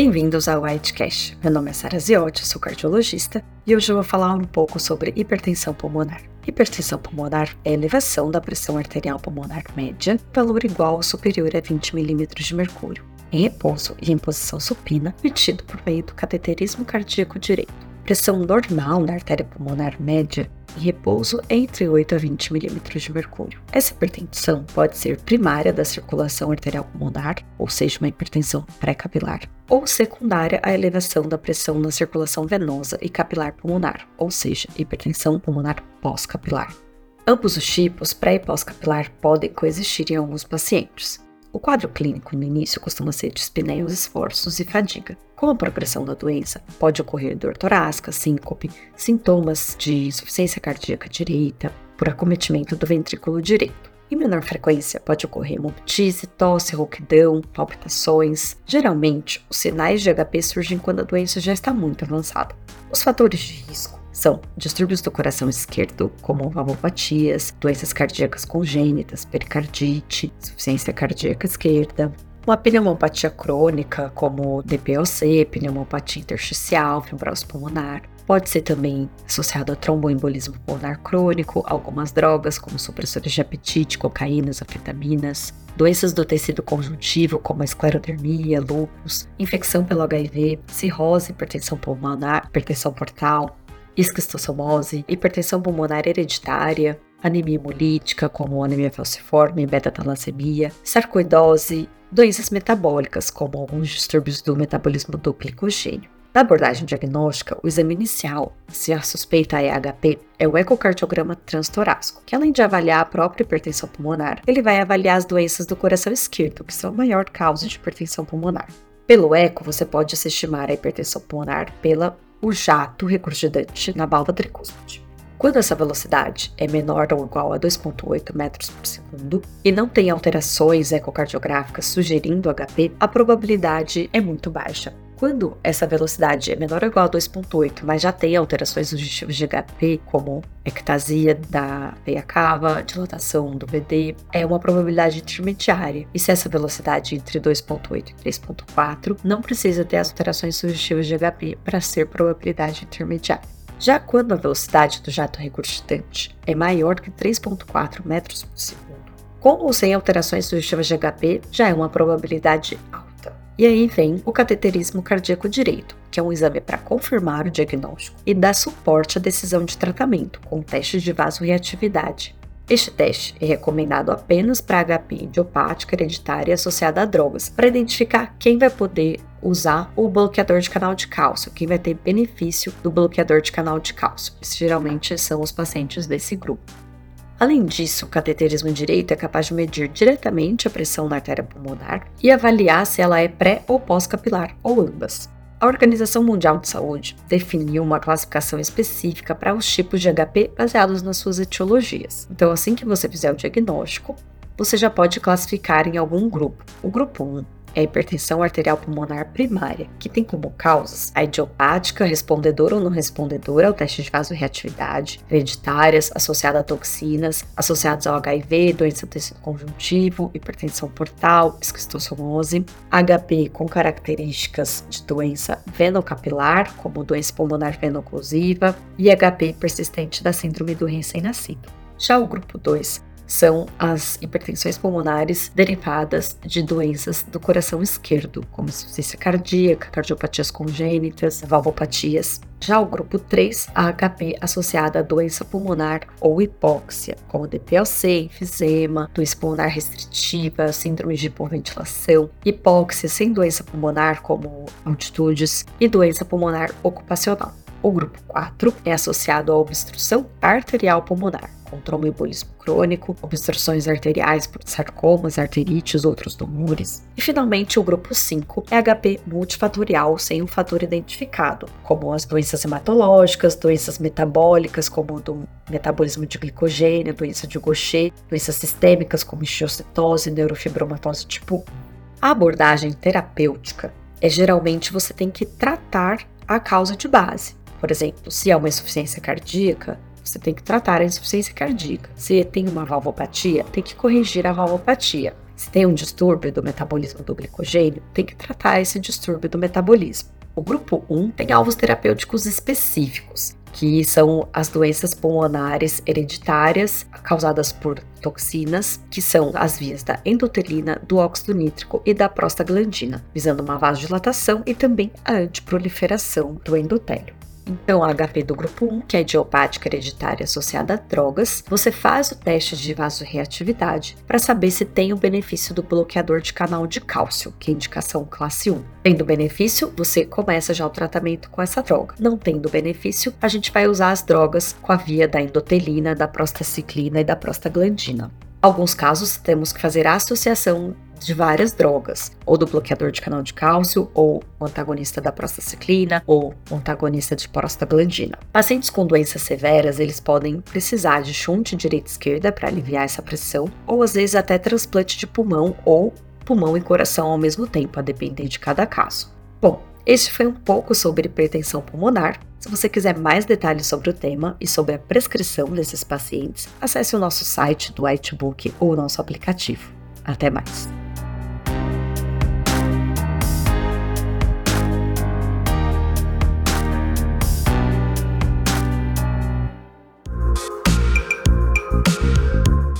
Bem-vindos ao Whitecast. Meu nome é Sara Ziotti, sou cardiologista e hoje eu vou falar um pouco sobre hipertensão pulmonar. Hipertensão pulmonar é elevação da pressão arterial pulmonar média valor igual ou superior a 20 mm de mercúrio, em repouso e em posição supina, medido por meio do cateterismo cardíaco direito. Pressão normal na artéria pulmonar média em repouso entre 8 a 20 milímetros de mercúrio. Essa hipertensão pode ser primária da circulação arterial pulmonar, ou seja, uma hipertensão pré-capilar, ou secundária à elevação da pressão na circulação venosa e capilar pulmonar, ou seja, hipertensão pulmonar pós-capilar. Ambos os tipos, pré e pós-capilar, podem coexistir em alguns pacientes. O quadro clínico no início costuma ser de espinéios, esforços e fadiga. Com a progressão da doença, pode ocorrer dor torácica, síncope, sintomas de insuficiência cardíaca direita, por acometimento do ventrículo direito. Em menor frequência, pode ocorrer hemoptise, tosse, rouquidão, palpitações. Geralmente, os sinais de HP surgem quando a doença já está muito avançada. Os fatores de risco são distúrbios do coração esquerdo, como valvopatias, doenças cardíacas congênitas, pericardite, insuficiência cardíaca esquerda, uma pneumopatia crônica, como DPOC, pneumopatia intersticial, fibrose pulmonar. Pode ser também associado a tromboembolismo pulmonar crônico, algumas drogas, como supressores de apetite, cocaínas, anfetaminas, doenças do tecido conjuntivo, como a esclerodermia, lúpus, infecção pelo HIV, cirrose, hipertensão pulmonar, hipertensão portal, esquistossomose, hipertensão pulmonar hereditária, anemia hemolítica, como anemia falciforme, beta-talassemia, sarcoidose, doenças metabólicas, como alguns distúrbios do metabolismo do glicogênio. Na abordagem diagnóstica, o exame inicial, se a suspeita é HP, é o ecocardiograma transtorácico, que além de avaliar a própria hipertensão pulmonar, ele vai avaliar as doenças do coração esquerdo, que são a maior causa de hipertensão pulmonar. Pelo eco, você pode se estimar a hipertensão pulmonar pela o jato regurgitante na válvula tricúspide. Quando essa velocidade é menor ou igual a 2,8 metros por segundo e não tem alterações ecocardiográficas sugerindo HP, a probabilidade é muito baixa. Quando essa velocidade é menor ou igual a 2.8, mas já tem alterações sugestivas de HP, como ectasia da veia cava, dilatação do VD, é uma probabilidade intermediária. E se essa velocidade entre 2.8 e 3.4, não precisa ter as alterações sugestivas de HP para ser probabilidade intermediária. Já quando a velocidade do jato regurgitante é maior que 3.4 metros por segundo, com ou sem alterações sugestivas de HP, já é uma probabilidade alta. E aí vem o cateterismo cardíaco direito, que é um exame para confirmar o diagnóstico e dar suporte à decisão de tratamento, com testes de vasoreatividade. Este teste é recomendado apenas para HP idiopática hereditária associada a drogas, para identificar quem vai poder usar o bloqueador de canal de cálcio, quem vai ter benefício do bloqueador de canal de cálcio. Isso geralmente são os pacientes desse grupo. Além disso, o cateterismo direito é capaz de medir diretamente a pressão na artéria pulmonar e avaliar se ela é pré ou pós-capilar, ou ambas. A Organização Mundial de Saúde definiu uma classificação específica para os tipos de HP baseados nas suas etiologias. Então, assim que você fizer o diagnóstico, você já pode classificar em algum grupo. O grupo 1 é a hipertensão arterial pulmonar primária, que tem como causas a idiopática, respondedora ou não respondedora ao teste de vasoreatividade, hereditárias, associada a toxinas, associadas ao HIV, doença do tecido conjuntivo, hipertensão portal, esquistossomose, HP com características de doença venocapilar, como doença pulmonar venoclusiva, e HP persistente da síndrome do recém-nascido. Já o grupo 2 são as hipertensões pulmonares derivadas de doenças do coração esquerdo, como insuficiência cardíaca, cardiopatias congênitas, valvopatias. Já o grupo 3, a HP associada à doença pulmonar ou hipóxia, como DPLC, enfisema, doença pulmonar restritiva, síndrome de hipoventilação, hipóxia sem doença pulmonar, como altitudes, e doença pulmonar ocupacional. O grupo 4 é associado à obstrução arterial pulmonar com tromboembolismo crônico, obstruções arteriais por sarcomas, arterites, outros tumores. E finalmente o grupo 5 é HP multifatorial sem um fator identificado, como as doenças hematológicas, doenças metabólicas, como do metabolismo de glicogênio, doença de Gaucher, doenças sistêmicas como enxocitose, neurofibromatose tipo 1. A abordagem terapêutica é geralmente você tem que tratar a causa de base. Por exemplo, se é uma insuficiência cardíaca, você tem que tratar a insuficiência cardíaca. Se tem uma valvopatia, tem que corrigir a valvopatia. Se tem um distúrbio do metabolismo do glicogênio, tem que tratar esse distúrbio do metabolismo. O grupo 1 tem alvos terapêuticos específicos, que são as doenças pulmonares hereditárias causadas por toxinas, que são as vias da endotelina, do óxido nítrico e da prostaglandina, visando uma vasodilatação e também a antiproliferação do endotélio. Então, a HP do grupo 1, que é idiopática hereditária associada a drogas, você faz o teste de vasorreatividade para saber se tem o benefício do bloqueador de canal de cálcio, que é indicação classe 1. Tendo benefício, você começa já o tratamento com essa droga. Não tendo benefício, a gente vai usar as drogas com a via da endotelina, da prostaciclina e da prostaglandina. Alguns casos temos que fazer a associação de várias drogas, ou do bloqueador de canal de cálcio, ou antagonista da prostaciclina, ou antagonista de prostaglandina. Pacientes com doenças severas, eles podem precisar de shunt direita e esquerda para aliviar essa pressão, ou às vezes até transplante de pulmão ou pulmão e coração ao mesmo tempo, a depender de cada caso. Bom, este foi um pouco sobre hipertensão pulmonar. Se você quiser mais detalhes sobre o tema e sobre a prescrição desses pacientes, acesse o nosso site do Whitebook ou o nosso aplicativo. Até mais!